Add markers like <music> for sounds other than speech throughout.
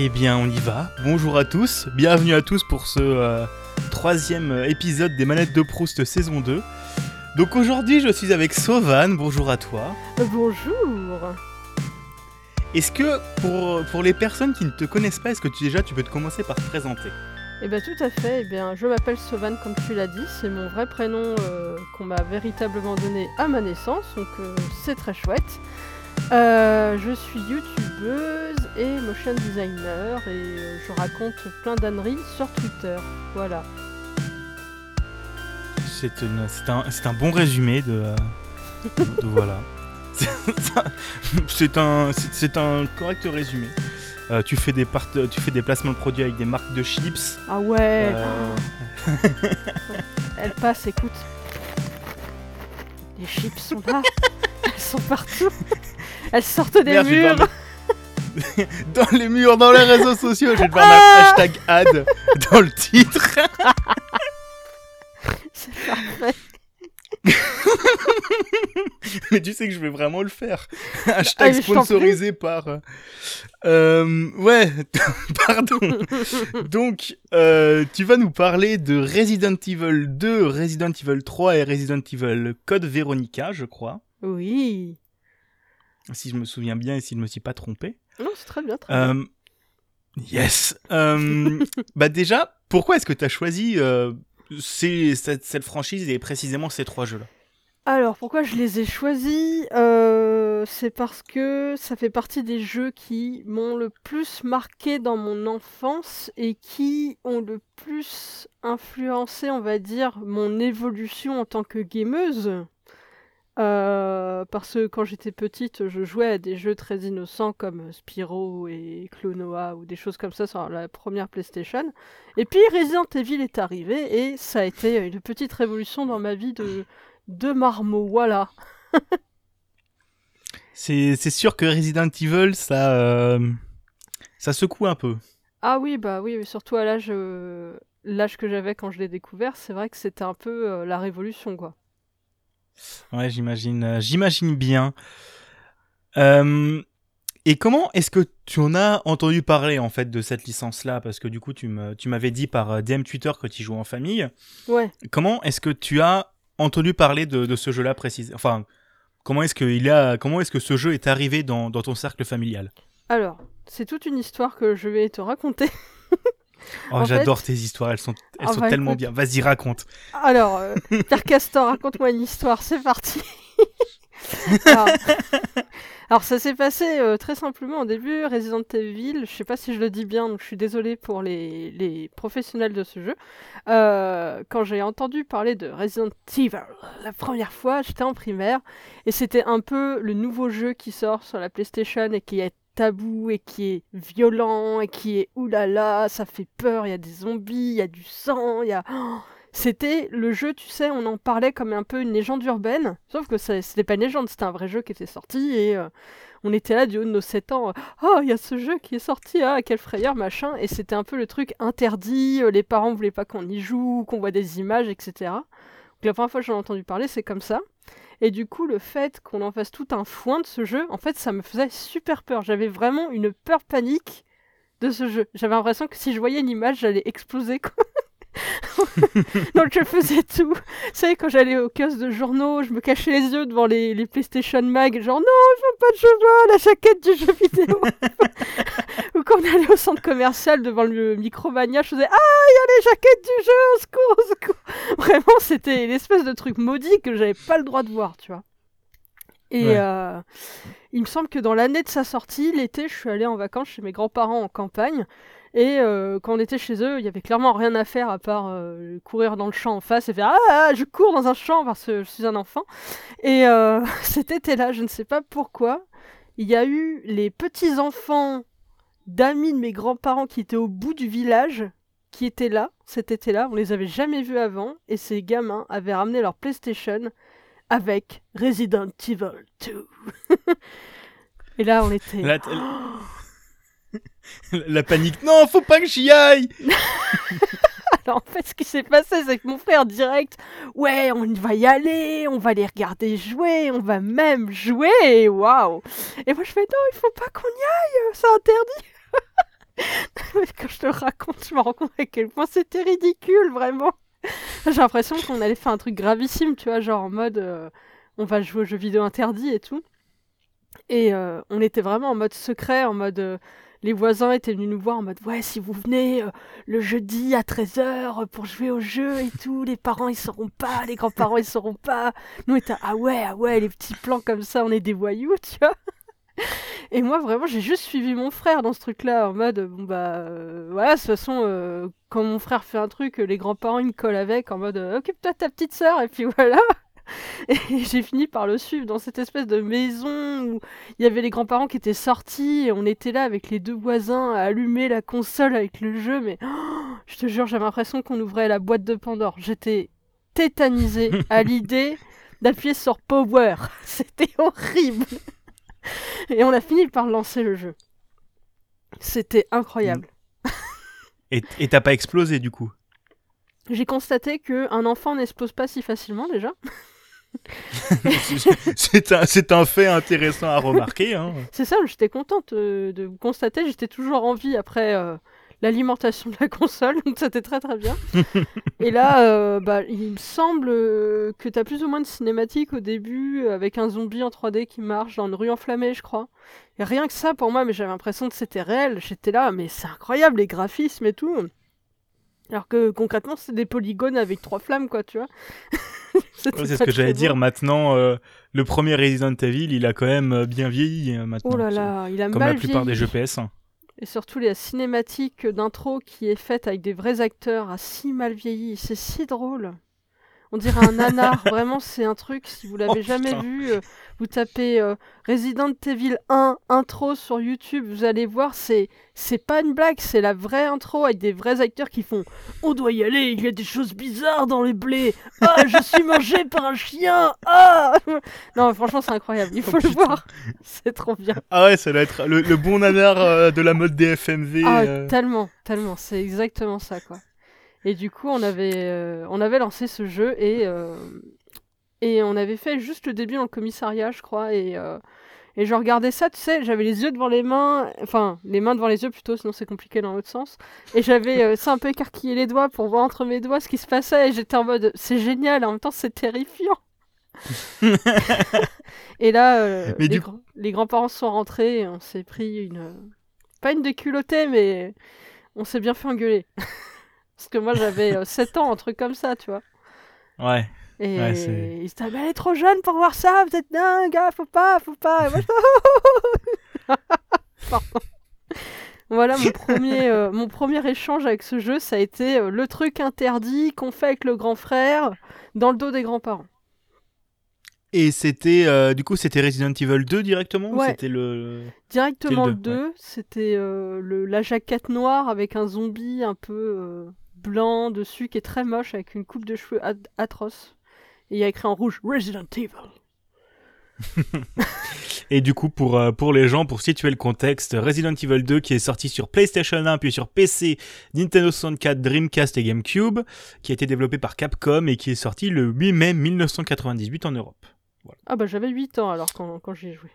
Eh bien, on y va. Bonjour à tous, bienvenue à tous pour ce euh, troisième épisode des Manettes de Proust saison 2. Donc aujourd'hui, je suis avec Sovan. Bonjour à toi. Bonjour. Est-ce que pour, pour les personnes qui ne te connaissent pas, est-ce que tu, déjà tu peux te commencer par te présenter? Eh bien tout à fait, eh bien, je m'appelle Sovan comme tu l'as dit, c'est mon vrai prénom euh, qu'on m'a véritablement donné à ma naissance, donc euh, c'est très chouette. Euh, je suis youtubeuse et motion designer et euh, je raconte plein d'âneries sur Twitter. Voilà. C'est une- c'est un, c'est un bon résumé de, euh, de- de- <laughs> voilà. <laughs> C'est un, c'est- c'est un correct résumé. Euh, tu, fais des part- tu fais des placements de produits avec des marques de chips. Ah ouais, <laughs> elle passe, écoute. Les chips sont là, elles sont partout. Elles sortent des merde, murs. <laughs> dans les murs, dans les réseaux sociaux, je vais devoir mettre hashtag ad dans le titre. <laughs> C'est parfait. <laughs> Mais tu sais que je vais vraiment le faire. Ah, Hashtag sponsorisé par. euh, euh, ouais, pardon. Donc, euh, tu vas nous parler de Resident Evil 2, Resident Evil 3 et Resident Evil Code Veronica, je crois. Oui. Si je me souviens bien et si je ne me suis pas trompé. Non, c'est très bien, très bien. Euh, yes. Euh, <laughs> bah déjà, pourquoi est-ce que tu as choisi euh, ces- cette, cette franchise et précisément ces trois jeux-là? Alors, pourquoi je les ai choisis? C'est parce que ça fait partie des jeux qui m'ont le plus marqué dans mon enfance et qui ont le plus influencé, on va dire, mon évolution en tant que gameuse. Euh, parce que quand j'étais petite, je jouais à des jeux très innocents comme Spyro et Clonoa ou des choses comme ça sur la première PlayStation. Et puis Resident Evil est arrivé et ça a été une petite révolution dans ma vie de, de marmot, voilà. <laughs> C'est sûr que Resident Evil, ça, euh, ça secoue un peu. Ah oui, bah oui, surtout à l'âge euh, l'âge que j'avais quand je l'ai découvert, c'est vrai que c'était un peu euh, la révolution, quoi. Ouais, j'imagine, euh, j'imagine bien. Euh, et comment est-ce que tu en as entendu parler en fait de cette licence-là? Parce que du coup, tu me- tu m'avais dit par euh, DM Twitter que tu joues en famille. Ouais. Comment est-ce que tu as entendu parler de, de ce jeu-là précis Enfin, comment est-ce que il a, comment est-ce que ce jeu est arrivé dans, dans ton cercle familial? Alors, c'est toute une histoire que je vais te raconter. <laughs> Oh, j'adore tes histoires, elles sont, elles sont tellement écoute. bien. Vas-y, raconte. Alors, euh, <laughs> Pierre Castor, raconte-moi une histoire, c'est parti. <laughs> alors, alors, ça s'est passé euh, très simplement au début, Resident Evil, je sais pas si je le dis bien, donc je suis désolée pour les, les professionnels de ce jeu. Euh, quand j'ai entendu parler de Resident Evil la première fois, j'étais en primaire, et c'était un peu le nouveau jeu qui sort sur la PlayStation et qui est tabou et qui est violent et qui est oulala, ça fait peur, il y a des zombies, il y a du sang, y a... <gasps> C'était le jeu, tu sais, on en parlait comme un peu une légende urbaine, sauf que c'était pas une légende, c'était un vrai jeu qui était sorti et euh, on était là du haut de nos 7 ans, oh, il y a ce jeu qui est sorti, ah, quelle frayeur, machin, et c'était un peu le truc interdit, euh, les parents voulaient pas qu'on y joue, qu'on voit des images, etc. Donc la première fois que j'en ai entendu parler, c'est comme ça. Et du coup, le fait qu'on en fasse tout un foin de ce jeu, en fait, ça me faisait super peur. J'avais vraiment une peur panique de ce jeu. J'avais l'impression que si je voyais une image, j'allais exploser. Quoi. <laughs> Donc je faisais tout. Vous savez, quand j'allais au kiosque de journaux, je me cachais les yeux devant les, les PlayStation Mag, genre non, je veux pas de jeu, la jaquette du jeu vidéo. <laughs> Ou quand on allait au centre commercial devant le Micromania, je faisais ah, il y a les jaquettes du jeu, au secours, au secours. <laughs> Vraiment, c'était l'espèce de truc maudit que j'avais pas le droit de voir, tu vois. Et Ouais. euh, il me semble que dans l'année de sa sortie, l'été, je suis allée en vacances chez mes grands-parents en campagne. Et euh, quand on était chez eux, il y avait clairement rien à faire à part euh, courir dans le champ en face et faire ah, ah, je cours dans un champ parce que je suis un enfant. Et euh, <laughs> cet été-là, je ne sais pas pourquoi, il y a eu les petits enfants d'amis de mes grands-parents qui étaient au bout du village qui étaient là cet été-là. On les avait jamais vus avant et ces gamins avaient ramené leur PlayStation avec Resident Evil 2. <laughs> et là, on était. <gasps> <laughs> La, panique. Non, faut pas que j'y aille. <laughs> Alors en fait, ce qui s'est passé, c'est que mon frère direct, ouais, on va y aller, on va les regarder jouer, on va même jouer, waouh Et moi je fais non, il faut pas qu'on y aille, c'est interdit <laughs> Quand je te raconte, je me rends compte à quel point c'était ridicule, vraiment. J'ai l'impression qu'on allait faire un truc gravissime, tu vois, genre en mode euh, on va jouer aux jeux vidéo interdits et tout. Et euh, on était vraiment en mode secret, en mode euh, les voisins étaient venus nous voir en mode ouais, si vous venez le jeudi à 13h pour jouer au jeu et tout, les parents ils sauront pas, les grands-parents ils sauront pas. Nous on était ah ouais, ah ouais, les petits plans comme ça, on est des voyous, tu vois. <laughs> Et moi, vraiment, j'ai juste suivi mon frère dans ce truc-là, en mode, bon bah, voilà, de toute façon, quand mon frère fait un truc, les grands-parents, ils me collent avec, en mode, occupe-toi de ta petite sœur, et puis voilà. <laughs> Et j'ai fini par le suivre dans cette espèce de maison où il y avait les grands-parents qui étaient sortis et on était là avec les deux voisins à allumer la console avec le jeu. Mais je te jure, j'avais l'impression qu'on ouvrait la boîte de Pandore. J'étais tétanisée <laughs> à l'idée d'appuyer sur Power. <laughs> C'était horrible. Et on a fini par lancer le jeu. C'était incroyable. Et t'as pas explosé du coup? J'ai constaté qu'un enfant n'explose pas si facilement déjà. <laughs> c'est un, un, fait intéressant à remarquer. Hein. C'est ça, j'étais contente euh, de, vous constater. J'étais toujours en vie après euh, l'alimentation de la <laughs> console, donc c'était très très bien. <laughs> Et là, euh, bah, il me semble que tu as plus ou moins de cinématiques au début avec un zombie en 3D qui marche dans une rue enflammée, je crois. Et rien que ça pour moi, mais j'avais l'impression que c'était réel. J'étais là, mais c'est incroyable les graphismes et tout. Alors que concrètement, c'est des polygones avec trois flammes, quoi, tu vois. <laughs> c'est ce que j'allais dire. Maintenant, euh, le premier Resident Evil, il a quand même euh, bien vieilli euh, maintenant. Oh là là, il a Comme la plupart des jeux PS1. Et surtout la cinématique d'intro qui est faite avec des vrais acteurs a si mal vieilli. C'est si drôle. On dirait un nanar. <laughs> Vraiment, c'est un truc, si vous l'avez oh, jamais vu, euh, vous tapez euh, Resident Evil 1 intro sur YouTube, vous allez voir, c'est c'est pas une blague, c'est la vraie intro avec des vrais acteurs qui font On doit y aller, il y a des choses bizarres dans les blés. Ah, je suis mangé par un chien. Ah <laughs> Non, franchement, c'est incroyable. Il oh, faut le voir. <laughs> C'est trop bien. Ah ouais, ça doit être le, bon nanar euh, de la mode DFMV. Ah, tellement, tellement. C'est exactement ça, quoi. Et du coup, on avait, euh, on avait lancé ce jeu et, euh, et on avait fait juste le début dans le commissariat, je crois. Et, euh, et je regardais ça, tu sais, j'avais les yeux devant les mains, enfin, les mains devant les yeux plutôt, sinon c'est compliqué dans l'autre sens. Et j'avais ça un peu écarquillé les doigts pour voir entre mes doigts ce qui se passait. Et j'étais en mode, c'est génial, en même temps c'est terrifiant. <laughs> et là, les, les grands-parents sont rentrés et on s'est pris une. Pas une déculottée, mais on s'est bien fait engueuler. <laughs> Parce que moi j'avais 7 euh, ans, un truc comme ça, tu vois. Ouais. Et ouais, il se dit, elle est trop jeune pour voir ça, vous êtes dingue, hein, faut pas, faut pas. <laughs> voilà mon premier, euh, mon premier échange avec ce jeu, ça a été euh, le truc interdit qu'on fait avec le grand frère dans le dos des grands-parents. Et c'était du coup c'était Resident Evil 2 directement ouais. C'était le directement le 2, c'était le la jaquette noire avec un zombie un peu blanc dessus qui est très moche avec une coupe de cheveux atroce. Et il y a écrit en rouge Resident Evil. <laughs> et du coup, pour, euh, pour les gens, pour situer le contexte, Resident Evil 2 qui est sorti sur PlayStation 1, puis sur PC, Nintendo 64, Dreamcast et GameCube, qui a été développé par Capcom et qui est sorti le 8 mai 1998 en Europe. Ah bah j'avais 8 ans alors quand, quand j'y ai joué.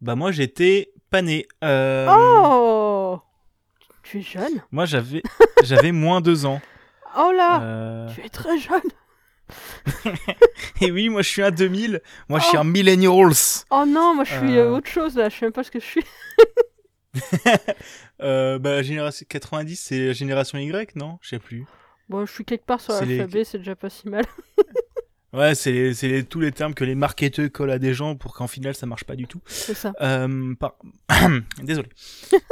Bah moi j'étais pas né. Euh, oh tu es jeune? Moi, j'avais j'avais moins deux ans. Oh là euh. Tu es très jeune <laughs> Et oui, moi je suis un 2000. Moi je suis un oh. millennials. Oh non, moi je suis euh. Euh, autre chose là. Je sais même pas ce que je suis. <laughs> bah, génération 90, c'est génération Y, non? Je sais plus. Bon, je suis quelque part sur l'alphabet, c'est déjà pas si mal. <laughs> Ouais, c'est tous les termes que les marketeurs collent à des gens pour qu'en final ça marche pas du tout. C'est ça. Euh, <clears throat> Désolé.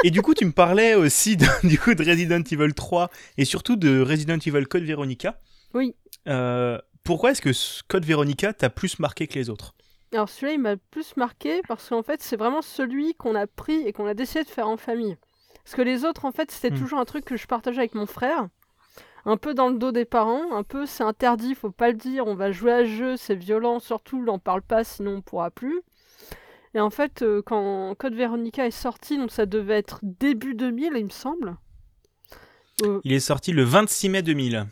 et du coup, tu me parlais aussi de, <laughs> du coup de Resident Evil 3 et surtout de Resident Evil Code Veronica. Oui. Euh, pourquoi est-ce que Code Veronica t'a plus marqué que les autres? Alors celui-là, il m'a plus marqué parce qu'en fait, c'est vraiment celui qu'on a pris et qu'on a décidé de faire en famille. Parce que les autres, en fait, c'était hmm. toujours un truc que je partageais avec mon frère un peu dans le dos des parents, un peu c'est interdit, faut pas le dire, on va jouer à jeu, c'est violent, surtout n'en parle pas sinon on pourra plus. Et en fait, euh, quand Code Veronica est sorti, donc ça devait être début 2000, il me semble. Euh, il est sorti le 26 mai 2000.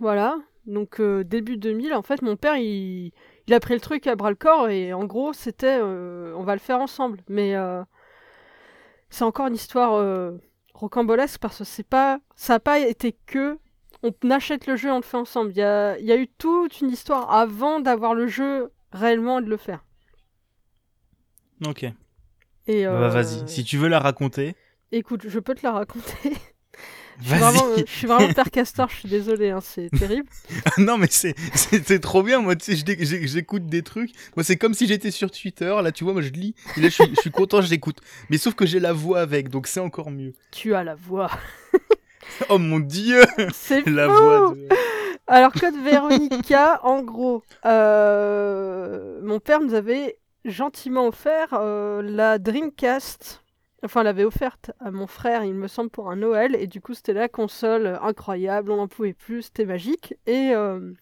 Voilà, donc euh, début 2000, en fait, mon père, il, il, a pris le truc à bras le corps et en gros, c'était on va le faire ensemble. Mais c'est encore une histoire rocambolesque parce que c'est pas, ça n'a pas été que on achète le jeu et on le fait ensemble. Il y a, il y a eu toute une histoire avant d'avoir le jeu réellement et de le faire. Ok. Et Bah, euh, Vas-y, si tu veux la raconter. Écoute, je peux te la raconter. <laughs> Je suis, vraiment, je suis vraiment père castor, je suis désolée, hein, c'est <laughs> terrible. non, mais c'est c'est c'est trop bien. Moi, tu sais, j'écoute des trucs. Moi, c'est comme si j'étais sur Twitter. Là, tu vois, moi, je lis. Et là, je suis, je suis content, je l'écoute. Mais sauf que j'ai la voix avec, donc c'est encore mieux. Tu as la voix. Oh mon dieu, C'est <laughs> la fou voix. De... Alors, Code Véronica, <laughs> en gros, euh, mon père nous avait gentiment offert euh, la Dreamcast. Enfin, l'avait offerte à mon frère, il me semble, pour un Noël. Et du coup, c'était la console incroyable, on n'en pouvait plus, c'était magique. Et euh,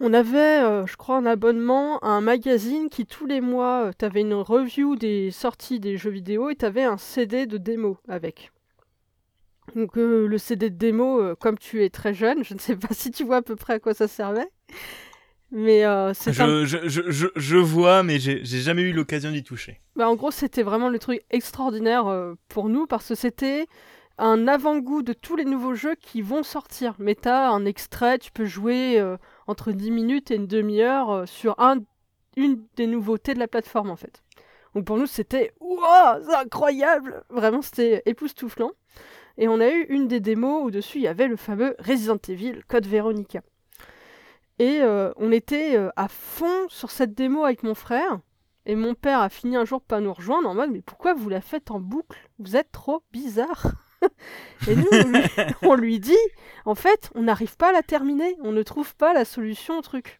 on avait, je crois, un abonnement à un magazine qui, tous les mois, t'avais une review des sorties des jeux vidéo et t'avais un CD de démo avec. Donc euh, le CD de démo, euh, comme tu es très jeune, je ne sais pas <laughs> si tu vois à peu près à quoi ça servait, mais euh, c'est un- Je, je, je, je, je vois, mais j'ai jamais eu l'occasion d'y toucher. bah, en gros c'était vraiment le truc extraordinaire pour nous parce que c'était un avant-goût de tous les nouveaux jeux qui vont sortir. Mais t'as un extrait, tu peux jouer entre 10 minutes et une demi-heure sur un, une des nouveautés de la plateforme en fait. Donc pour nous c'était c'est incroyable Vraiment c'était époustouflant. Et on a eu une des démos où dessus il y avait le fameux Resident Evil Code Veronica. Et euh, on était euh, à fond sur cette démo avec mon frère. Et mon père a fini un jour par nous rejoindre en mode Mais pourquoi vous la faites en boucle? Vous êtes trop bizarre. <laughs> Et nous, on lui, on lui dit En fait, on n'arrive pas à la terminer. On ne trouve pas la solution au truc.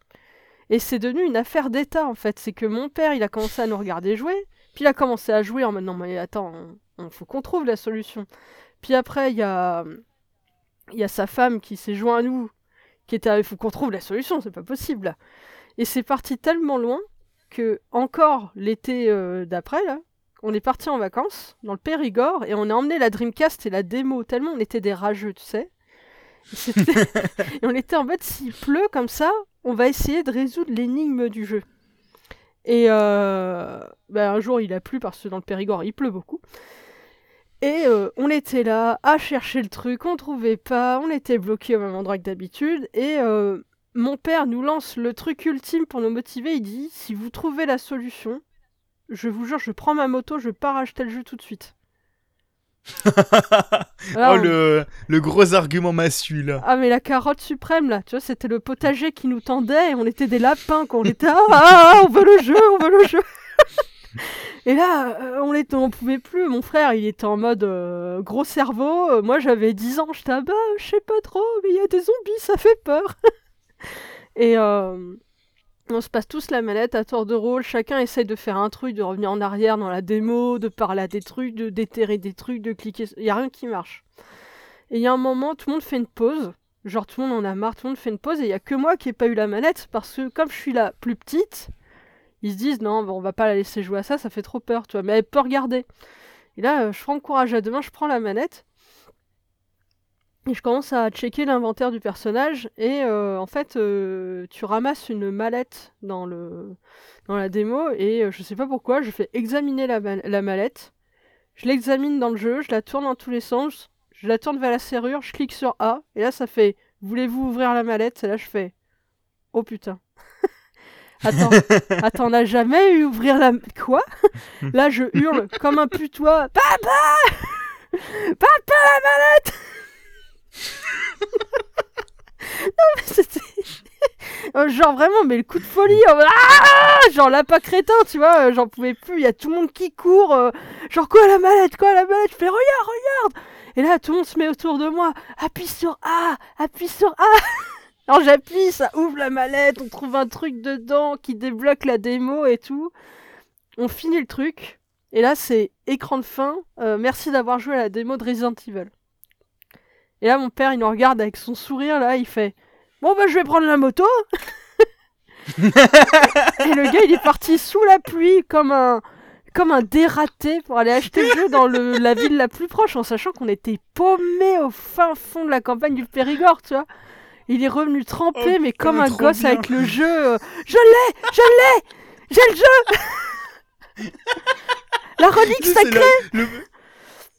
Et c'est devenu une affaire d'État en fait. C'est que mon père, il a commencé à nous regarder jouer. Puis il a commencé à jouer en mode Non, mais attends, il faut qu'on trouve la solution. Puis après, il y a, il y a sa femme qui s'est joint à nous, qui était, il faut qu'on trouve la solution, c'est pas possible. Et c'est parti tellement loin que encore l'été euh, d'après là, on est parti en vacances dans le Périgord et on a emmené la Dreamcast et la démo tellement on était des rageux, tu sais. <laughs> <laughs> Et on était en mode s'il pleut comme ça, on va essayer de résoudre l'énigme du jeu. Et euh, bah, un jour il a plu parce que dans le Périgord il pleut beaucoup. Et euh, on était là à chercher le truc, on trouvait pas, on était bloqué au même endroit que d'habitude. Et euh, mon père nous lance le truc ultime pour nous motiver. Il dit si vous trouvez la solution, je vous jure, je prends ma moto, je pars acheter le jeu tout de suite. <laughs> Oh, le, le gros argument massu, là. Ah mais la carotte suprême là, tu vois, c'était le potager qui nous tendait et on était des lapins quand on était <laughs> ah, ah, ah, on veut le jeu, on veut le jeu. Et là, euh, on était, on pouvait plus. Mon frère, il était en mode euh, gros cerveau. Euh, Moi, j'avais 10 ans, j'étais ah bah, je sais pas trop, mais il y a des zombies, ça fait peur. <laughs> et on se passe tous la manette à tour de rôle, chacun essaye de faire un truc, de revenir en arrière dans la démo, de parler à des trucs, de déterrer des trucs, de cliquer. Il y a rien qui marche. Et il y a un moment, tout le monde fait une pause. Genre, tout le monde en a marre, tout le monde fait une pause. Et il y a que moi qui n'ai pas eu la manette. Parce que, comme je suis la plus petite, ils se disent non, on va pas la laisser jouer à ça, ça fait trop peur, tu vois. Mais elle peut regarder. Et là, euh, je prends courage à deux mains, je prends la manette. Et je commence à checker l'inventaire du personnage. Et euh, en fait, euh, tu ramasses une mallette dans, le... dans la démo. Et je sais pas pourquoi, je fais examiner la, la mallette. Je l'examine dans le jeu, je la tourne dans tous les sens. Je la tourne vers la serrure, je clique sur A, et là ça fait Voulez-vous ouvrir la mallette? Et là je fais Oh putain. Attends, <laughs> attends, on n'a jamais eu ouvrir la. Quoi? <laughs> Là je hurle comme un putois Papa! Papa la mallette <laughs> Non mais c'était. Euh, Genre vraiment, mais le coup de folie, Ah! Genre lapin crétin, tu vois, euh, j'en pouvais plus, il y a tout le monde qui court, euh, genre quoi la mallette, quoi la mallette, je fais regarde, regarde! Et là tout le monde se met autour de moi, appuie sur A, appuie sur A Alors j'appuie, ça ouvre la mallette, on trouve un truc dedans qui débloque la démo et tout. On finit le truc, et là c'est écran de fin, euh, merci d'avoir joué à la démo de Resident Evil. Et là mon père il nous regarde avec son sourire là, il fait Bon bah je vais prendre la moto <laughs> Et le gars il est parti sous la pluie comme un comme un dératé pour aller acheter le jeu dans le, la ville la plus proche en sachant qu'on était paumé au fin fond de la campagne du Périgord, tu vois. Il est revenu trempé Oh, mais comme un gosse bien. avec le jeu. euh, je l'ai, je l'ai, j'ai le jeu. <laughs> la relique sacrée. le,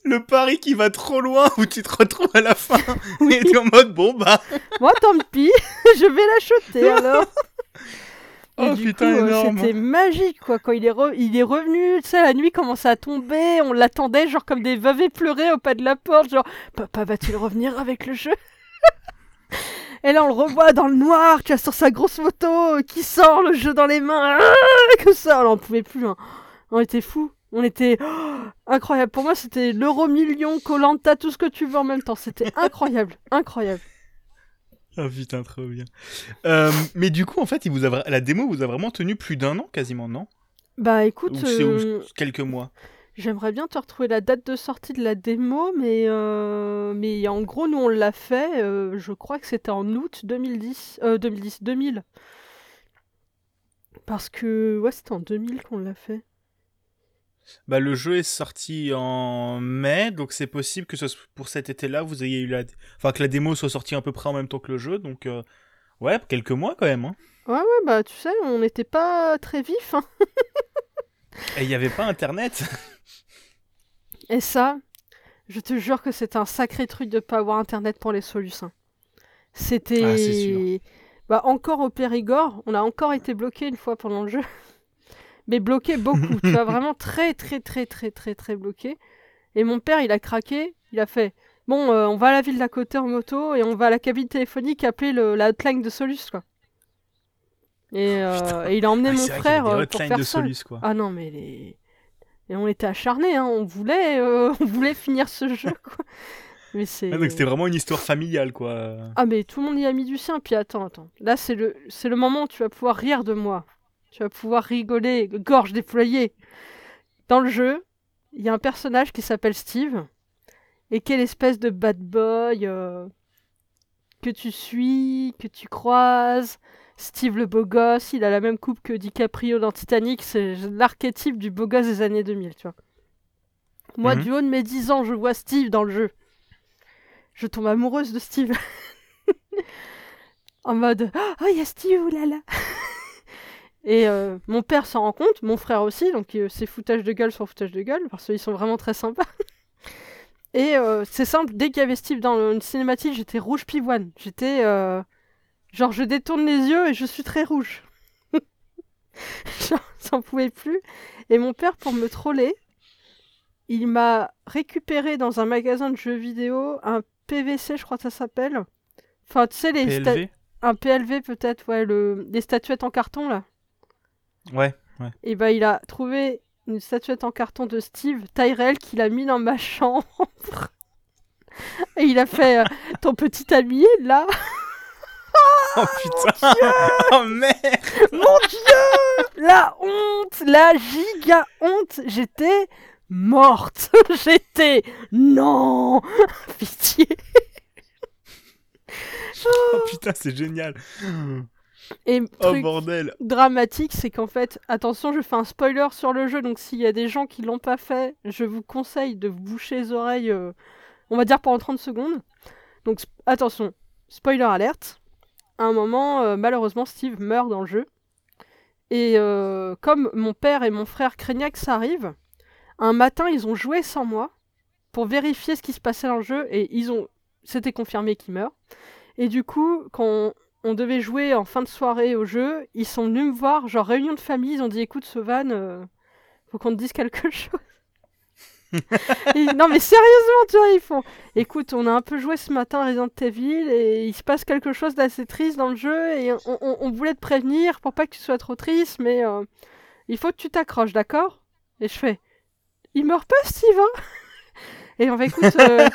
le pari qui va trop loin où tu te retrouves à la fin <laughs> et tu es en mode bon bah. Moi, tant pis, <laughs> je vais l'acheter alors. Et Oh du putain, coup, euh, énorme. c'était magique quoi. Quand il est, re- il est revenu, tu sais, la nuit commençait à tomber, on l'attendait genre comme des veuves éplorées au pas de la porte, genre papa va-t-il revenir avec le jeu? Et là on le revoit dans le noir, tu vois, sur sa grosse moto qui sort le jeu dans les mains, ah, comme ça, on en pouvait plus. hein. On était fous, on était oh, incroyable. Pour moi c'était l'euro million, Colanta, tout ce que tu veux en même temps. C'était incroyable, <laughs> incroyable. Ah putain, trop bien. Euh, mais du coup, en fait, il vous a vra- la démo vous a vraiment tenu plus d'un an quasiment, non? Bah écoute, Ou c'est euh, quelques mois? J'aimerais bien te retrouver la date de sortie de la démo, mais, euh, mais en gros, nous, on l'a fait, euh, je crois que c'était en août 2010, euh, 2010, 2000. Parce que, ouais, c'était en 2000 qu'on l'a fait. Bah, le jeu est sorti en mai, donc c'est possible que ce soit pour cet été-là, vous ayez eu la, enfin que la démo soit sortie à peu près en même temps que le jeu, donc euh, ouais, quelques mois quand même. Hein. Ouais, ouais, bah tu sais, on n'était pas très vifs. hein. Et il n'y avait pas Internet. Et ça, je te jure que c'était un sacré truc de pas avoir Internet pour les solutions. C'était... Ah, c'est. Bah, encore au Périgord, on a encore été bloqué une fois pendant le jeu. <laughs> Mais bloqué beaucoup, tu vois, vraiment très très très très très très bloqué. Et mon père, il a craqué, il a fait Bon, euh, on va à la ville d'à côté en moto et on va à la cabine téléphonique appeler le, la hotline de Solus, quoi. Et, euh, Putain. et il a emmené Ah, mon c'est vrai y frère des euh, pour faire de ça. Solus, quoi. Ah non, mais les... Et on était acharnés, hein, on voulait, euh, <laughs> on voulait finir ce jeu, quoi. Mais c'est... Ah, donc c'était vraiment une histoire familiale, quoi. Ah mais tout le monde y a mis du sien, puis attends, attends. Là c'est le, c'est le moment où tu vas pouvoir rire de moi. Tu vas pouvoir rigoler, gorge déployée. Dans le jeu, il y a un personnage qui s'appelle Steve, et quelle espèce de bad boy euh, que tu suis, que tu croises. Steve le beau gosse, il a la même coupe que DiCaprio dans Titanic, c'est l'archétype du beau gosse des années 2000, tu vois. Moi, Mhm. du haut de mes 10 ans, je vois Steve dans le jeu. Je tombe amoureuse de Steve. <laughs> en mode Oh, il y a Steve, oulala <laughs> Et euh, mon père s'en rend compte, mon frère aussi, donc euh, c'est foutage de gueule sur foutage de gueule, parce qu'ils sont vraiment très sympas. <laughs> Et euh, c'est simple, dès qu'il y avait Steve dans une cinématique, j'étais rouge pivoine. J'étais. Genre, je détourne les yeux et je suis très rouge. <laughs> genre, j'en pouvais plus. Et mon père, pour me troller, il m'a récupéré dans un magasin de jeux vidéo un PVC, je crois que ça s'appelle. Enfin, tu sais, les PLV un PLV peut-être, ouais, le... les statuettes en carton là. Ouais, ouais. Et bah, il a trouvé une statuette en carton de Steve Tyrell qu'il a mis dans ma <laughs> chambre. Et il a fait euh, ton petit ami là. Oh putain. Oh merde. Mon dieu La honte La giga honte. J'étais morte. <laughs> J'étais non. <laughs> Pitié. Oh putain, c'est génial. Et Oh truc bordel. dramatique, c'est qu'en fait, attention, je fais un spoiler sur le jeu, donc s'il y a des gens qui l'ont pas fait, je vous conseille de vous boucher les oreilles, euh, on va dire pendant 30 secondes. Donc attention, spoiler alerte. À un moment, euh, malheureusement, Steve meurt dans le jeu. Et euh, comme mon père et mon frère craignaient que ça arrive, un matin, ils ont joué sans moi pour vérifier ce qui se passait dans le jeu et ils ont, c'était confirmé qu'il meurt. Et du coup, quand on, devait jouer en fin de soirée au jeu, ils sont venus me voir, genre réunion de famille, ils ont dit écoute Sovan, euh, faut qu'on te dise quelque <laughs> chose. Et- <laughs> non mais sérieusement, tu vois, ils font écoute, on a un peu joué ce matin à Resident Evil et il se passe quelque chose d'assez triste dans le jeu et on, on- on voulait te prévenir pour pas que tu sois trop triste, mais euh, il faut que tu t'accroches, d'accord? Et je fais il meurt pas Steve hein? Et on va écoute, euh,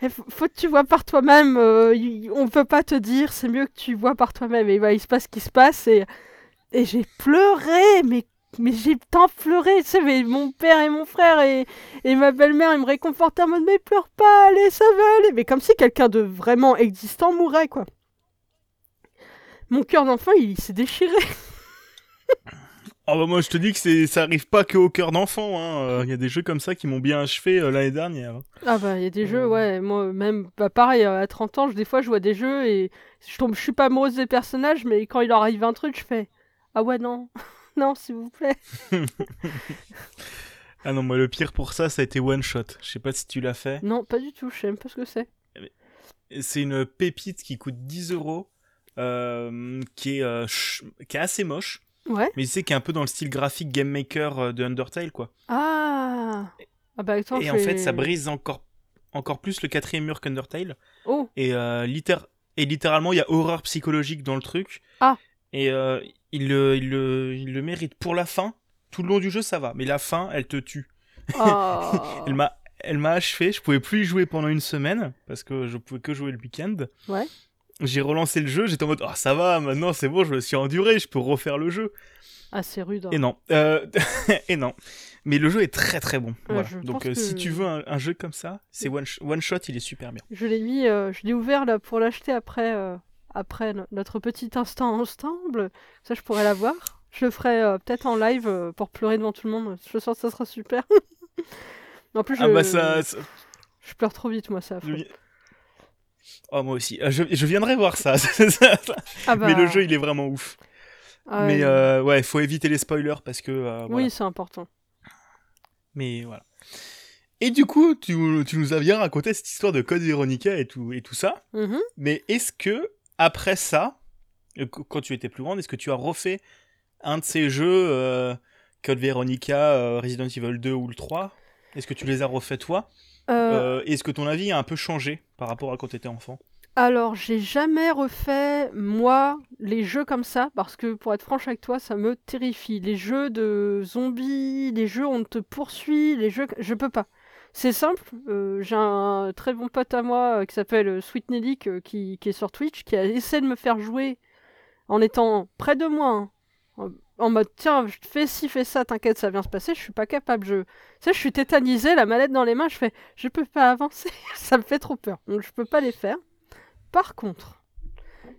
<laughs> faut que tu vois par toi-même, euh, on peut pas te dire, c'est mieux que tu vois par toi-même. Et bah, il se passe ce qui se passe et, et j'ai pleuré, mais, mais j'ai tant pleuré, tu sais, mais mon père et mon frère et, et ma belle-mère, ils me réconfortaient en mode, mais pleure pas, allez, ça va aller. Mais comme si quelqu'un de vraiment existant mourait, quoi. Mon cœur d'enfant, il, s'est déchiré. Oh <laughs> bah moi je te dis que ça arrive pas que au cœur d'enfant, hein. Il y a des jeux comme ça qui m'ont bien achevé euh, l'année dernière. Ah bah, il y a des jeux, Euh. ouais, moi, même, bah, pareil, à 30 ans, je- des fois, je vois des jeux et je tombe, je suis pas amoureuse des personnages, mais quand il leur arrive un truc, je fais, ah ouais, non, non, s'il vous plaît. <laughs> Ah non, moi le pire pour ça, ça a été One Shot. Je sais pas si tu l'as fait. Non, pas du tout, je sais même pas ce que c'est. C'est une pépite qui coûte 10 euros, euh, qui, est, euh, qui est assez moche, Ouais. mais tu sais, qui est un peu dans le style graphique Game Maker euh, de Undertale, quoi. Ah Ah bah attends, Et en fait, ça brise encore, encore plus le quatrième mur qu'Undertale. Oh Et, euh, littér- et littéralement, il y a horreur psychologique dans le truc. Ah. Et euh, il, le, il, le, il le mérite pour la fin. Tout le long du jeu, ça va. Mais la fin, elle te tue. Ah. <laughs> Elle m'a elle m'a achevé, je pouvais plus y jouer pendant une semaine parce que je pouvais que jouer le week-end. Ouais. J'ai relancé le jeu, j'étais en mode ah ça va, maintenant c'est bon, je me suis enduré, je peux refaire le jeu. Ah, c'est rude. hein. Et non, Euh, <laughs> et non. Mais le jeu est très très bon. Ouais, Voilà. Donc euh, si tu veux un, un jeu comme ça, c'est one, sh- one shot, il est super bien. Je l'ai mis, euh, je l'ai ouvert là pour l'acheter après, euh, après no- notre petit instant ensemble. Ça, je pourrais l'avoir. Je le ferai euh, peut-être en live euh, pour pleurer devant tout le monde. Je sens que ça sera super. <laughs> en plus, je, Ah bah ça, ça- je pleure trop vite, moi, ça. je Oh moi aussi, Euh, je, je viendrai voir <laughs> ça. Ah bah, Mais le jeu il est vraiment ouf. ah Mais ouais. euh, ouais, faut éviter les spoilers parce que euh, voilà. Oui, c'est important. Mais voilà. Et du coup, tu, tu nous as bien raconté cette histoire de Code Veronica et tout, et tout ça. Mhm. Mais est-ce que, après ça, euh, qu- quand tu étais plus grande, est-ce que tu as refait un de ces jeux, euh, Code Veronica, euh, Resident Evil 2 ou le 3 Est-ce que tu les as refait toi? Euh, Est-ce que ton avis a un peu changé par rapport à quand tu étais enfant? Alors, j'ai jamais refait, moi, les jeux comme ça, parce que pour être franche avec toi, ça me terrifie. Les jeux de zombies, les jeux où on te poursuit, les jeux. Je peux pas. C'est simple, euh, j'ai un très bon pote à moi euh, qui s'appelle euh, Sweet Nelly, qui, est sur Twitch, qui a essayé de me faire jouer en étant près de moi. hein. En- mode, tiens, je fais ci, fais ça, t'inquiète, ça va bien se passer. Je suis pas capable. Je, tu sais, je suis tétanisée, la manette dans les mains, je fais, je peux pas avancer. <laughs> ça me fait trop peur. Donc, je peux pas les faire. Par contre,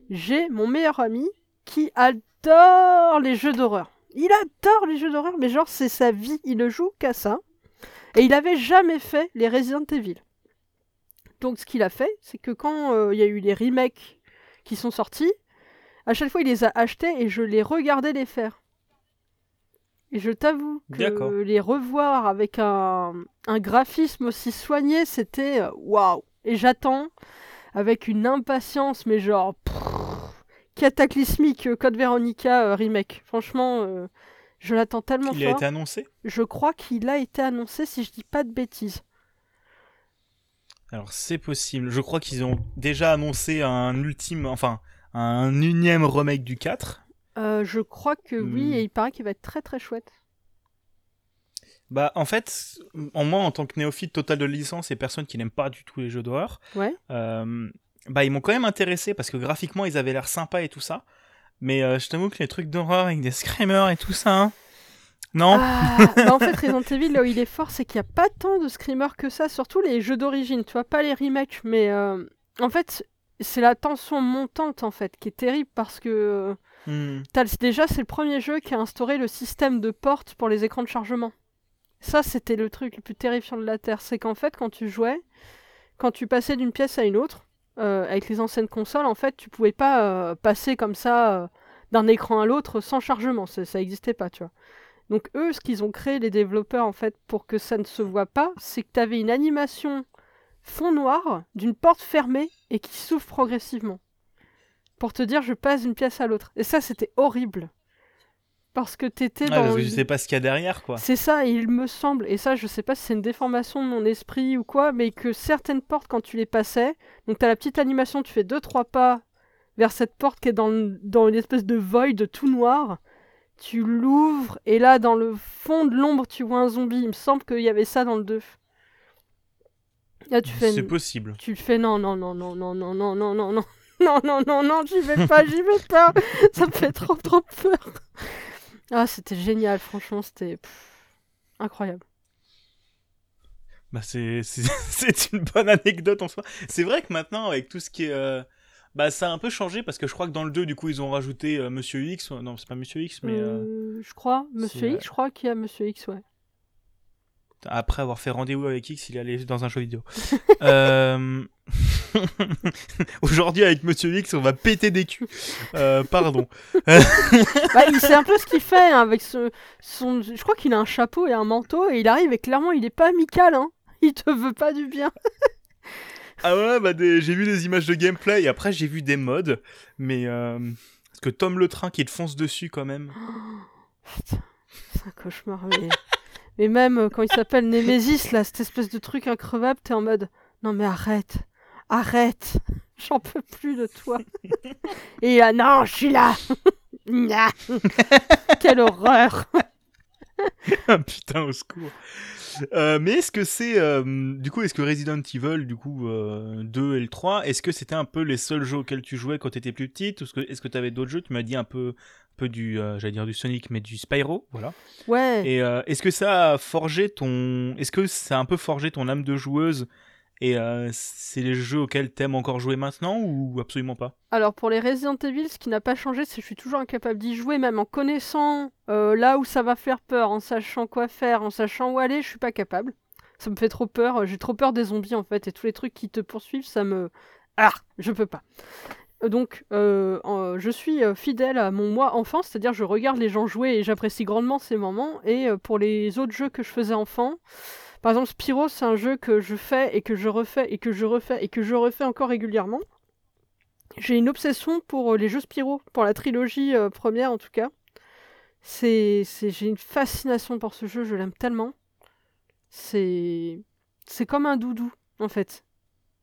j'ai mon meilleur ami qui adore les jeux d'horreur. Il adore les jeux d'horreur, mais genre c'est sa vie, il ne joue qu'à ça. Et il avait jamais fait les Resident Evil. Donc ce qu'il a fait, c'est que quand euh, il y a eu les remakes qui sont sortis, à chaque fois il les a achetés et je les regardais les faire. Et je t'avoue que les revoir avec un, un graphisme aussi soigné, c'était euh, waouh. Et j'attends avec une impatience, mais genre pff, cataclysmique euh, Code Veronica euh, remake. Franchement, euh, je l'attends tellement Il a fort. été annoncé Je crois qu'il a été annoncé, si je dis pas de bêtises. Alors c'est possible. Je crois qu'ils ont déjà annoncé un ultime, enfin un unième remake du 4. Euh, je crois que oui, Hmm. et il paraît qu'il va être très très chouette. Bah en fait, en moi en tant que néophyte total de licence et personne qui n'aime pas du tout les jeux d'horreur, Ouais. euh, bah ils m'ont quand même intéressé parce que graphiquement ils avaient l'air sympas et tout ça. Mais euh, je t'avoue que les trucs d'horreur avec des screamers et tout ça, hein, non. Ah, <laughs> bah en fait, Resident Evil, là où il est fort, c'est qu'il n'y a pas tant de screamers que ça, surtout les jeux d'origine, tu vois, pas les remakes, mais euh, en fait, c'est la tension montante, en fait, qui est terrible parce que Hmm. le- déjà, c'est le premier jeu qui a instauré le système de porte pour les écrans de chargement. Ça, c'était le truc le plus terrifiant de la Terre, c'est qu'en fait, quand tu jouais, quand tu passais d'une pièce à une autre, euh, avec les anciennes consoles, en fait, tu pouvais pas euh, passer comme ça euh, d'un écran à l'autre sans chargement, ça ça existait pas, tu vois. Donc eux, ce qu'ils ont créé, les développeurs, en fait, pour que ça ne se voit pas, c'est que tu avais une animation fond noir d'une porte fermée et qui s'ouvre progressivement. Pour te dire, je passe d'une pièce à l'autre. Et ça, c'était horrible. Parce que t'étais dans... parce que je sais pas ce qu'il y a derrière quoi. C'est ça, et il me semble, et ça je sais pas si c'est une déformation de mon esprit ou quoi, mais que certaines portes quand tu les passais, donc t'as la petite animation, tu fais deux trois pas vers cette porte qui est dans, dans une espèce de void tout noir, tu l'ouvres, et là dans le fond de l'ombre tu vois un zombie, il me semble qu'il y avait ça dans le 2. Là tu fais... C'est possible. Tu fais non, non, non, non, non, non, non, non, non, non, non, non, non, non, j'y vais pas, j'y vais pas. Ça me fait trop, trop peur. Ah, c'était génial, franchement, c'était incroyable. Bah <laughs> c'est une bonne anecdote en soi. C'est vrai que maintenant avec tout ce qui est euh, bah ça a un peu changé parce que je crois que dans le 2 du coup ils ont rajouté euh, Monsieur X non c'est pas Monsieur X mais euh, je crois, Monsieur X, je crois qu'il y a Monsieur X, ouais. Après avoir fait rendez-vous avec X, il est allé dans un jeu vidéo. <laughs> Euh, <laughs> aujourd'hui, avec Monsieur X, on va péter des culs. Euh, pardon. <laughs> bah, il sait un peu ce qu'il fait hein, avec ce, son. Je crois qu'il a un chapeau et un manteau et il arrive et clairement, il est pas amical. Hein. Il te veut pas du bien. ah ouais, bah j'ai vu des images de gameplay et après j'ai vu des modes, mais euh... parce que Tom le train qui te fonce dessus quand même. <gasps> c'est un cauchemar. Mais... Et même euh, quand il s'appelle Nemesis, là, cette espèce de truc increvable, t'es en mode non mais arrête, arrête, <laughs> j'en peux plus de toi. <laughs> Et ah non, je suis là. <laughs> Quelle horreur. <laughs> Putain au secours. Euh, mais est-ce que c'est euh, du coup est-ce que Resident Evil du coup 2 et le 3 est-ce que c'était un peu les seuls jeux auxquels tu jouais quand t'étais plus petite ou est-ce que tu avais d'autres jeux? Tu m'as dit un peu peu du, euh, j'allais dire du Sonic, mais du Spyro, voilà. Ouais. Et euh, est-ce que ça a forgé ton, est-ce que ça a un peu forgé ton âme de joueuse et euh, c'est les jeux auxquels t'aimes encore jouer maintenant ou absolument pas? Alors pour les Resident Evil, ce qui n'a pas changé, c'est que je suis toujours incapable d'y jouer, même en connaissant là où ça va faire peur, en sachant quoi faire, en sachant où aller, je suis pas capable. Ça me fait trop peur. J'ai trop peur des zombies en fait et tous les trucs qui te poursuivent, ça me ah, je peux pas. Donc, euh, je suis euh, fidèle à mon moi enfant, c'est-à-dire je regarde les gens jouer et j'apprécie grandement ces moments. Et euh, pour les autres jeux que je faisais enfant, par exemple Spyro, c'est un jeu que je fais et que je refais et que je refais et que je refais encore régulièrement. J'ai une obsession pour les jeux Spyro, pour la trilogie première en tout cas. C'est, j'ai une fascination pour ce jeu, je l'aime tellement. C'est, c'est comme un doudou en fait.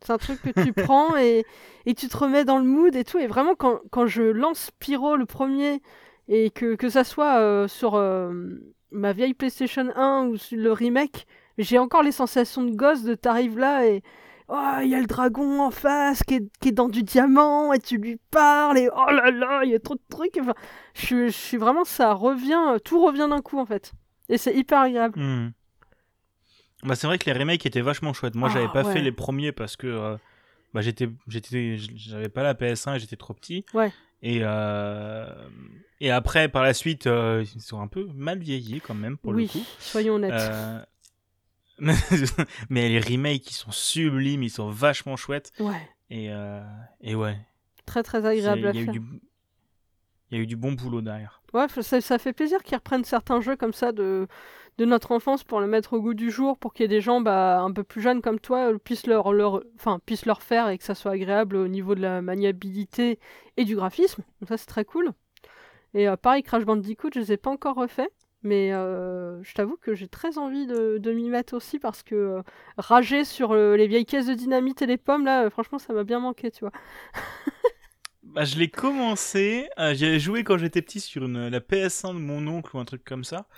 C'est un truc que tu <laughs> prends et, et, tu te remets dans le mood et tout. Et vraiment, quand, quand je lance Pyro le premier, et que, que ça soit euh, sur euh, ma vieille PlayStation 1 ou le remake, j'ai encore les sensations de gosse de t'arrives là et oh, il y a le dragon en face qui est, qui est, dans du diamant et tu lui parles et oh là là, il y a trop de trucs. Enfin, je, je suis vraiment, ça revient, tout revient d'un coup en fait. Et c'est hyper agréable. Hmm. Bah, c'est vrai que les remakes étaient vachement chouettes. Moi, j'avais ah, pas fait les premiers parce que euh, bah, j'étais, j'étais, j'avais pas la PS1 et j'étais trop petit. Ouais. Et, euh, et après, par la suite, euh, ils sont un peu mal vieillis quand même, pour le coup. soyons honnêtes. <laughs> mais les remakes, ils sont sublimes, ils sont vachement chouettes. Ouais. Et, et ouais. Très très agréable à faire. Il y a eu du bon boulot derrière. Ouais, ça, ça fait plaisir qu'ils reprennent certains jeux comme ça de, de notre enfance pour le mettre au goût du jour, pour qu'il y ait des gens bah, un peu plus jeunes comme toi euh, puissent leur, leur, enfin, puissent leur faire et que ça soit agréable au niveau de la maniabilité et du graphisme. Donc ça c'est très cool. Et euh, pareil, Crash Bandicoot, je les ai pas encore refaits. Mais euh, je t'avoue que j'ai très envie de, de m'y mettre aussi parce que rager sur les vieilles caisses de dynamite et les pommes, là, franchement, ça m'a bien manqué, tu vois. <laughs> bah, je l'ai commencé, j'avais joué quand j'étais petit sur une, la PS1 de mon oncle ou un truc comme ça.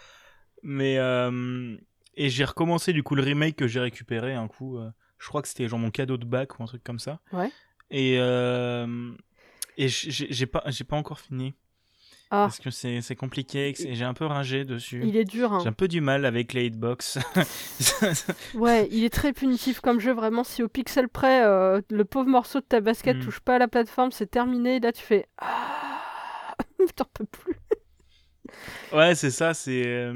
Mais euh, et j'ai recommencé du coup le remake que j'ai récupéré un coup. Euh, je crois que c'était genre mon cadeau de bac ou un truc comme ça. Ouais. Et euh, et j'ai pas j'ai pas encore fini. Ah. Parce que c'est compliqué, j'ai un peu ringé dessus. Il est dur. Hein. J'ai un peu du mal avec les hitbox. <laughs> ouais, il est très punitif comme jeu, vraiment. Si au pixel près, le pauvre morceau de ta basket mm. touche pas à la plateforme, c'est terminé. Là, tu fais. Ah, <laughs> t'en peux plus. ouais, c'est ça, c'est.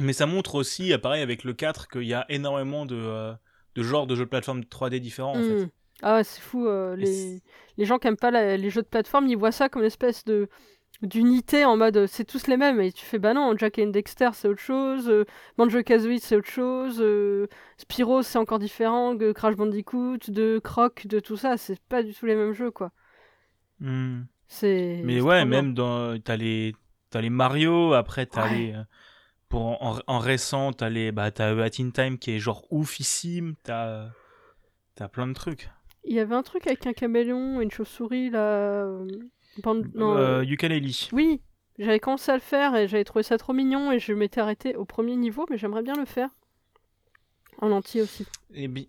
Mais ça montre aussi, pareil avec le 4, qu'il y a énormément de, euh, de genres de jeux de plateforme 3D différents. En fait. Hmm. Ah ouais, c'est fou. Euh, les... les gens qui aiment pas les jeux de plateforme, ils voient ça comme une espèce de d'unité en mode c'est tous les mêmes et tu fais bah non Jack and Dexter c'est autre chose euh, Banjo Kazooie c'est autre chose euh, Spyro c'est encore différent de Crash Bandicoot de Croc de tout ça c'est pas du tout les mêmes jeux quoi hmm. c'est mais ouais même dans t'as les t'as les Mario après t'as les en, en, récent, t'as les, bah, t'as At In Time qui est genre oufissime, t'as, t'as plein de trucs. Il y avait un truc avec un caméléon et une chauve-souris là. Euh, non, euh, Oui, j'avais commencé à le faire et j'avais trouvé ça trop mignon et je m'étais arrêté au premier niveau, mais j'aimerais bien le faire. En entier aussi. Eh bien,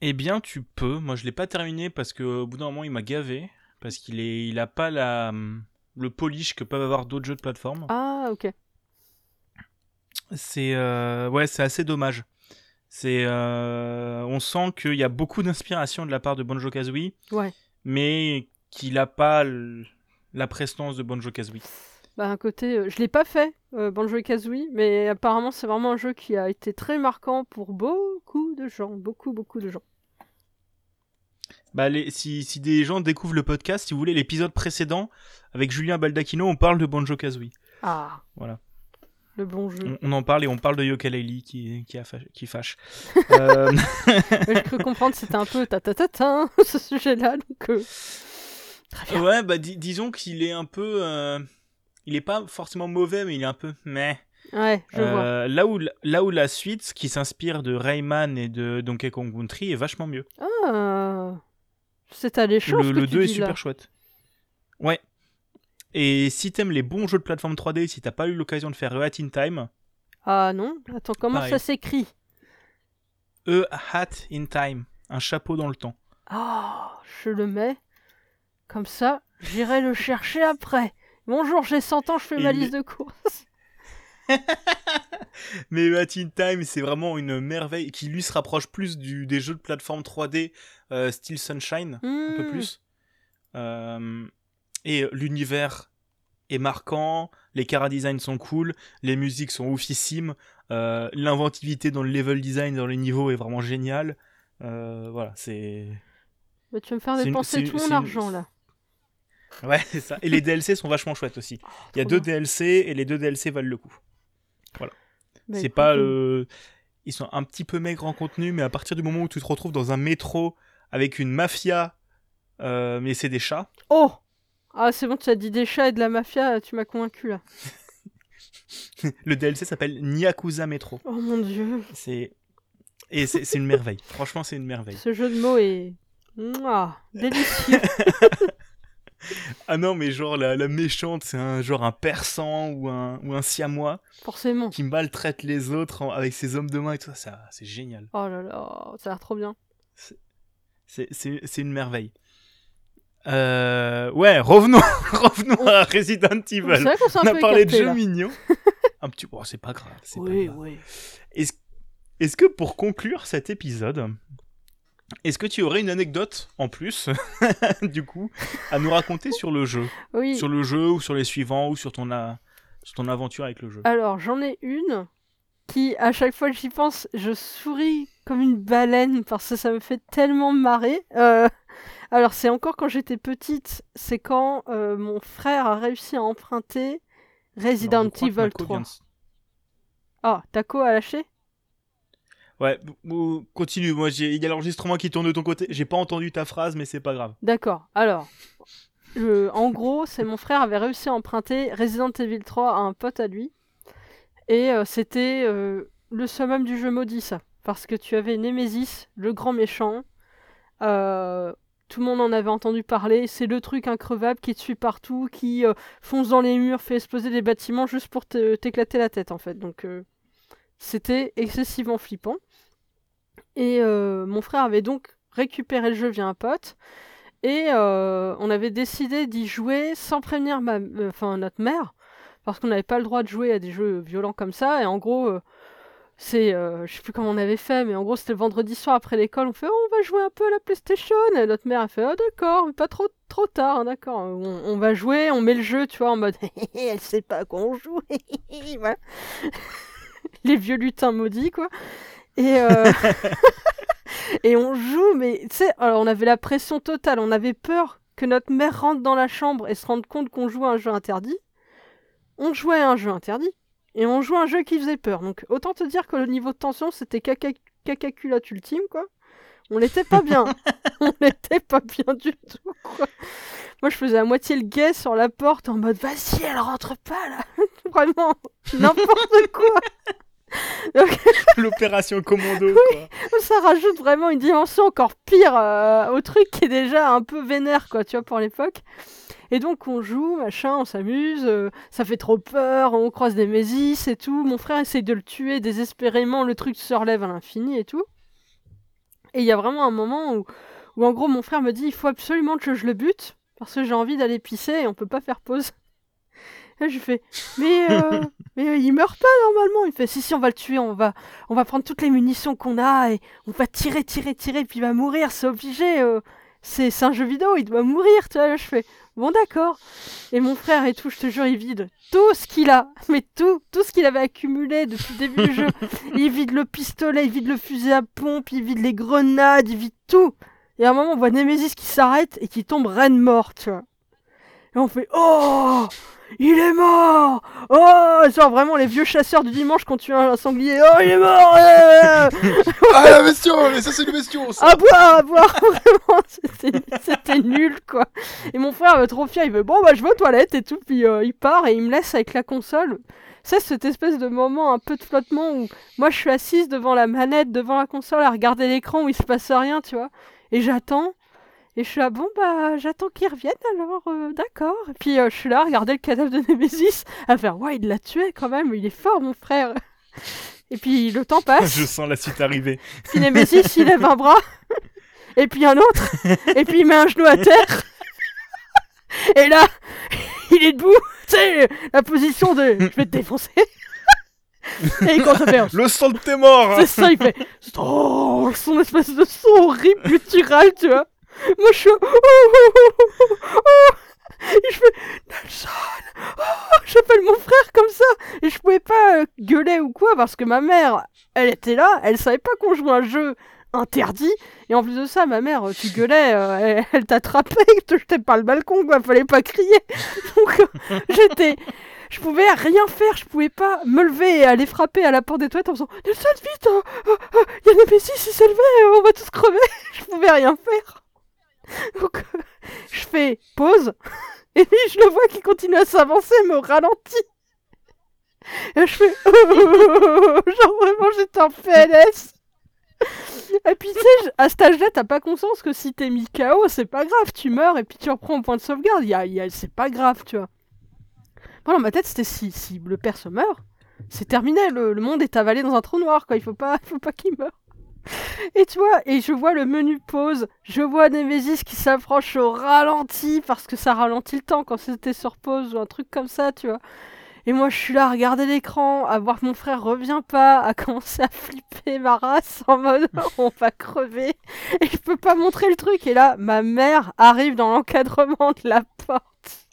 eh bien tu peux. Moi, je l'ai pas terminé parce qu'au bout d'un moment, il m'a gavé. Parce qu'il est... il a pas la... le polish que peuvent avoir d'autres jeux de plateforme. Ah, ok c'est euh, ouais, c'est assez dommage. C'est, euh, on sent qu'il y a beaucoup d'inspiration de la part de Bonjo Kazooie, ouais. mais qu'il n'a pas la prestance de Bonjo Kazooie. Bah, un côté. euh, je l'ai pas fait, euh, Banjo Kazooie, mais apparemment, c'est vraiment un jeu qui a été très marquant pour beaucoup de gens. Beaucoup, beaucoup de gens. Bah, les- si, si des gens découvrent le podcast, si vous voulez, l'épisode précédent, avec Julien Baldacchino, on parle de Banjo Kazooie. Ah, Voilà. le bon jeu. On, on en parle et on parle de Yooka-Laylee qui, qui, a fâ- qui fâche. <laughs> Euh, J'ai cru comprendre que c'était un peu ta ta ta ta ce sujet-là, donc. euh, Très bien. ouais, bah dis- disons qu'il est un peu. euh, Il est pas forcément mauvais, mais il est un peu. Mais. Ouais, je vois. Euh, là, où, là où la suite, qui s'inspire de Rayman et de Donkey Kong Country, est vachement mieux. Ah, c'est alléchant Le, le tu 2 est là. super chouette. Ouais. Et si t'aimes les bons jeux de plateforme 3D, si t'as pas eu l'occasion de faire E Hat in Time, Ah non, attends, comment Pareil. ça s'écrit? E Hat in Time, un chapeau dans le temps. Ah, je le mets. Comme ça, j'irai le chercher après. Bonjour, j'ai 100 ans, je fais Et ma liste de courses. <laughs> Mais E Hat in Time, c'est vraiment une merveille qui lui se rapproche plus du, des jeux de plateforme 3D euh, style Sunshine, un peu Hmm, plus. Euh, et l'univers est marquant, les cara design sont cool, les musiques sont oufissimes, euh, l'inventivité dans le level design, dans les niveaux est vraiment géniale. Euh, voilà, c'est. Mais tu vas me faire une- dépenser tout mon une- argent là. Ouais, c'est ça. Et les DLC sont vachement chouettes aussi. Il y a deux bien. DLC et les deux DLC valent le coup. Bah, c'est pas. euh, Ils sont un petit peu maigres en contenu, mais à partir du moment où tu te retrouves dans un métro avec une mafia, euh, mais c'est des chats. Oh Ah, c'est bon, tu as dit des chats et de la mafia, tu m'as convaincu là. <laughs> Le DLC s'appelle Nyakuza Metro. Oh mon dieu, C'est et c'est c'est une merveille. Franchement, c'est une merveille. ce jeu de mots est. Mouah, délicieux. <laughs> Ah non, mais genre la, la méchante, c'est un genre un persan ou un ou un siamois Forcément. qui maltraite les autres en- avec ses hommes de main et tout ça. ça c'est génial. Oh là là, ça a l'air trop bien. C'est une merveille. Euh, ouais, revenons <laughs> revenons à Resident Evil. On a parlé de jeux mignons. <laughs> Un petit, bon, c'est pas grave. pas Oui, grave. oui. Est-ce est-ce que pour conclure cet épisode, est-ce que tu aurais une anecdote en plus, <laughs> du coup, à nous raconter sur le jeu? Oui. Sur le jeu ou sur les suivants ou sur ton, a- sur ton aventure avec le jeu? Alors, j'en ai une qui, à chaque fois que j'y pense, je souris comme une baleine parce que ça me fait tellement marrer. Euh, alors, c'est encore quand j'étais petite, c'est quand euh, mon frère a réussi à emprunter Resident Alors, Evil Mako 3. vient de- Ah, Taco a lâché Ouais, continue. Moi, il y a l'enregistrement qui tourne de ton côté. J'ai pas entendu ta phrase, mais c'est pas grave. D'accord. Alors, en gros, c'est mon frère avait réussi à emprunter Resident Evil 3 à un pote à lui. Et euh, c'était euh, le summum du jeu maudit, ça. Parce que tu avais Nemesis, le grand méchant. Euh, tout le monde en avait entendu parler. C'est le truc increvable qui te suit partout, qui fonce dans les murs, fait exploser des bâtiments juste pour te- t'éclater la tête, en fait. Donc, c'était excessivement flippant. Et euh, mon frère avait donc récupéré le jeu via un pote. Et euh, on avait décidé d'y jouer sans prévenir ma, enfin, notre mère, parce qu'on n'avait pas le droit de jouer à des jeux violents comme ça. Et en gros, euh, c'est, euh, je sais plus comment on avait fait, mais en gros, c'était le vendredi soir après l'école. On fait, Oh, on va jouer un peu à la PlayStation. Et notre mère a fait, oh d'accord, mais pas trop, trop tard, hein, d'accord. On, on va jouer, on met le jeu, tu vois, en mode, <laughs> elle sait pas à quoi on joue. <laughs> Voilà. <laughs> Les vieux lutins maudits, quoi. Et, euh, <laughs> <laughs> et on joue, mais tu sais, alors on avait la pression totale, on avait peur que notre mère rentre dans la chambre et se rende compte qu'on jouait à un jeu interdit. On jouait à un jeu interdit et on jouait à un jeu qui faisait peur. Donc autant te dire que le niveau de tension c'était caca cacaculotte ultime quoi. On n'était pas bien. on n'était pas bien du tout quoi. Moi je faisais à moitié le guet sur la porte en mode vas-y elle rentre pas là. Vraiment n'importe quoi. Donc <laughs> L'opération commando, <laughs> quoi. ça rajoute vraiment une dimension encore pire euh, au truc qui est déjà un peu vénère, quoi, tu vois, pour l'époque. Et donc on joue, machin, on s'amuse, euh, ça fait trop peur, on croise des mésis et tout. Mon frère essaye de le tuer désespérément, le truc se relève à l'infini et tout. Et il y a vraiment un moment où, où en gros mon frère me dit il faut absolument que je le bute parce que j'ai envie d'aller pisser et on peut pas faire pause. Et je fais mais euh, <laughs> mais euh, il meurt pas normalement. Il fait si si on va le tuer, on va on va prendre toutes les munitions qu'on a et on va tirer tirer tirer puis il va mourir, c'est obligé. euh. c'est un jeu vidéo, il doit mourir, tu vois. Je fais bon d'accord. Et mon frère et tout, je te jure, il vide tout ce qu'il a, <laughs> mais tout, tout ce qu'il avait accumulé depuis le début du jeu. <laughs> Il vide le pistolet, il vide le fusil à pompe, il vide les grenades, il vide tout. Et à un moment, on voit Nemesis qui s'arrête et qui tombe reine mort, tu vois. Et on fait oh il est mort Oh Genre vraiment les vieux chasseurs du dimanche quand tu as un sanglier. Oh, il est mort Ah, la bestiole Mais ça, c'est une bestiole ça. À boire, à boire <laughs> Vraiment, c'était- nul, quoi. Et mon frère, euh, trop fier, il veut Bon, bah, je vais aux toilettes et tout. Puis euh, il part et il me laisse avec la console. C'est cette espèce de moment un peu de flottement où moi, je suis assise devant la manette, devant la console, à regarder l'écran où il se passe rien, tu vois. Et j'attends. Et je suis là, bon, bah, j'attends qu'il revienne alors, euh, d'accord. Et puis euh, je suis là à regarder le cadavre de Nemesis, à faire, ouais, il l'a tué quand même, il est fort, mon frère. Et puis le temps <laughs> passe. Je sens la suite arriver. Puis Nemesis, il lève un bras, et puis un autre, et puis il met un genou à terre. Et là, il est debout, tu sais, la position de je vais te défoncer. Et il commence à faire Le sang de tes morts c'est ça, il fait oh, son espèce de son horrible guttural, tu vois. <laughs> Moi, je suis. Oh, oh, oh. Et je fais Nelson oh, J'appelle mon frère comme ça Et je pouvais pas euh, gueuler ou quoi parce que ma mère, elle était là, elle savait pas qu'on jouait un jeu interdit. Et en plus de ça, ma mère, tu gueulais, euh, elle, t'attrapait, <laughs> elle te jetait par le balcon, quoi, fallait pas crier. <laughs> Donc euh, j'étais. Je pouvais rien faire, je pouvais pas me lever et aller frapper à la porte des toilettes en faisant Nelson, vite oh, Il y a Nemesis, il s'est levé, on va tous crever Je pouvais rien faire. <laughs> Donc, euh, je fais pause, <laughs> et puis je le vois qui continue à s'avancer, mais au ralenti. Et je fais Genre vraiment, j'étais en PLS. Et puis tu sais, à cet âge-là, t'as pas conscience que si t'es mis KO, c'est pas grave, tu meurs et puis tu reprends au point de sauvegarde, y a, y a- c'est pas grave, tu vois. Moi, dans ma tête, c'était si, si le perso meurt, c'est terminé, le, le monde est avalé dans un trou noir, quoi, il faut pas, il faut pas qu'il meure. Et tu vois, et je vois le menu pause, je vois Nemesis qui s'approche au ralenti, parce que ça ralentit le temps quand c'était sur pause ou un truc comme ça, tu vois. Et moi, je suis là à regarder l'écran, à voir que mon frère revient pas, à commencer à flipper ma race en mode <laughs> on va crever. Et je peux pas montrer le truc. Et là, ma mère arrive dans l'encadrement de la porte.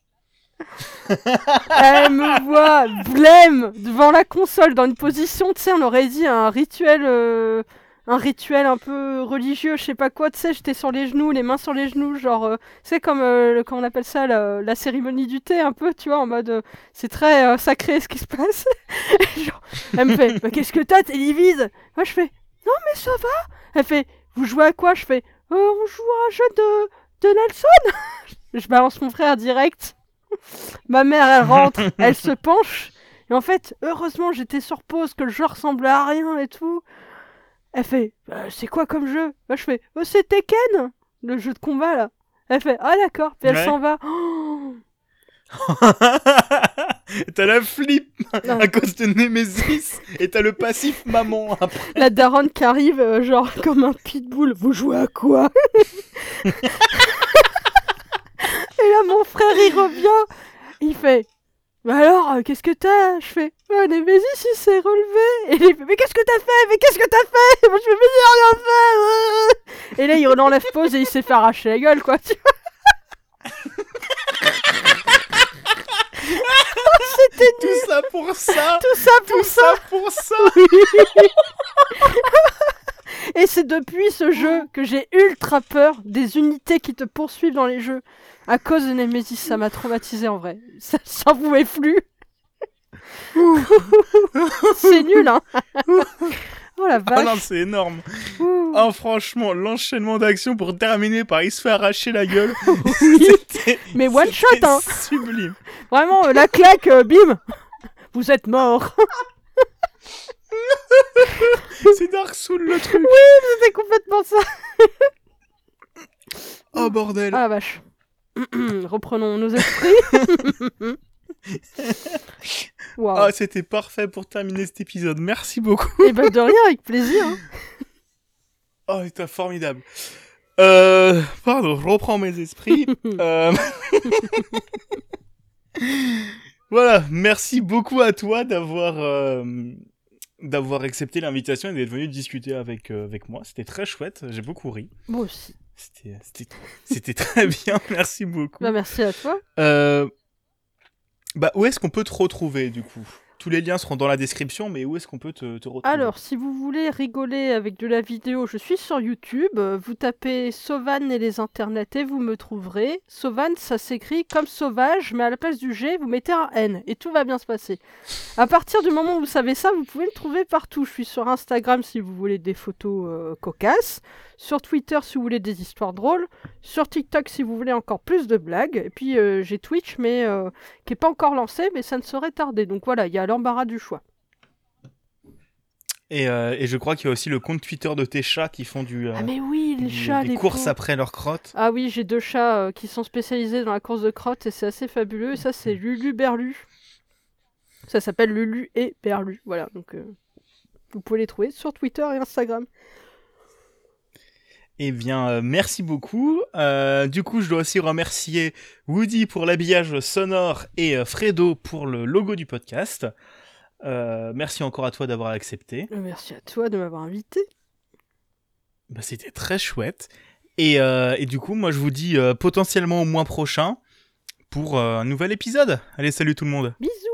<laughs> Elle me voit blême devant la console dans une position, tu sais, on aurait dit un rituel, euh, un rituel un peu religieux, je sais pas quoi, tu sais, j'étais sur les genoux, les mains sur les genoux, genre, euh, c'est comme, euh, le- comment on appelle ça, la, la cérémonie du thé, un peu, tu vois, en mode, euh, c'est très euh, sacré ce qui se passe. <laughs> Genre, elle me fait, mais qu'est-ce que t'as, t'es livide? Moi je fais, non mais ça va. Elle fait, vous jouez à quoi? Je fais, Euh, on joue à un jeu de, de Nelson. <laughs> je balance mon frère direct. Ma mère, elle rentre, <laughs> elle se penche. Et en fait, heureusement, j'étais sur pause, que le jeu ressemblait à rien et tout. Elle fait, Euh, c'est quoi comme jeu? Je fais, Euh, c'est Tekken, le jeu de combat là. Elle fait, ah d'accord, puis elle Ouais. s'en va. <laughs> Oh t'as la flip Non. à cause de Nemesis et t'as le passif maman après. <laughs> La daronne qui arrive, euh, genre comme un pitbull. Vous jouez à quoi? <laughs> Et là, mon frère, il revient. Il fait Bah alors, euh, qu'est-ce que t'as? Je fais Oh, Nemesis, il s'est relevé. Et il fait Mais qu'est-ce que t'as fait? Mais qu'est-ce que t'as fait? Moi, je fais Mais j'ai rien fait Et là, il enlève pause et il s'est fait arracher la gueule, quoi. Tu vois <laughs> C'était Tout ça pour ça Tout ça pour Tout ça. ça pour ça <laughs> Et c'est depuis ce jeu que j'ai ultra peur des unités qui te poursuivent dans les jeux. À cause de Nemesis, ça m'a traumatisé en vrai. Ça s'en pouvait plus. <laughs> c'est nul, hein. <laughs> oh la Ah non, vache. c'est énorme. Ouh. Ah, franchement, l'enchaînement d'actions pour terminer par il se fait arracher la gueule. <laughs> Oui. Mais one shot, hein. Sublime. Vraiment, euh, la claque, euh, bim. Vous êtes mort. C'est Dark Souls le truc. C'était complètement ça. Oh bordel. Ah la vache. <clears throat> Reprenons nos esprits. Ah, c'était parfait pour terminer cet épisode. Merci beaucoup. Et ben de rien, avec plaisir. hein. <laughs> Oh, c'était formidable. Euh, pardon, je reprends mes esprits. <laughs> Euh, <laughs> voilà, merci beaucoup à toi d'avoir euh, d'avoir accepté l'invitation et d'être venu discuter avec avec moi. C'était très chouette. J'ai beaucoup ri. Moi aussi. C'était- très bien, merci beaucoup. Bah, merci à toi. Euh, Bah, où est-ce qu'on peut te retrouver du coup? Tous les liens seront dans la description, mais où est-ce qu'on peut te, retrouver Alors, si vous voulez rigoler avec de la vidéo, je suis sur YouTube. Vous tapez Sauvan et les internets et vous me trouverez. Sauvan, ça s'écrit comme sauvage, mais à la place du G, vous mettez un N et tout va bien se passer. À partir du moment où vous savez ça, vous pouvez me trouver partout. Je suis sur Instagram si vous voulez des photos euh, cocasses, sur Twitter si vous voulez des histoires drôles, sur TikTok si vous voulez encore plus de blagues. Et puis euh, j'ai Twitch, mais euh, qui est pas encore lancé, mais ça ne saurait tarder. Donc voilà, il y a l'embarras du choix. et, euh, et je crois qu'il y a aussi le compte Twitter de tes chats qui font du, euh, Ah mais oui, les du- chats, des les courses après leur crotte. Ah oui, j'ai deux chats euh, qui sont spécialisés dans la course de crotte et c'est assez fabuleux. Et ça, c'est Lulu Berlu. Ça s'appelle Lulu et Berlu. Voilà, donc vous pouvez les trouver sur Twitter et Instagram. Eh bien, euh, merci beaucoup. Euh, du coup, je dois aussi remercier Woody pour l'habillage sonore et euh, Fredo pour le logo du podcast. Merci encore à toi d'avoir accepté. Merci à toi de m'avoir invité. Bah, C'était très chouette. Et, et du coup, moi, je vous dis potentiellement au mois prochain pour un nouvel épisode. Allez, salut tout le monde. Bisous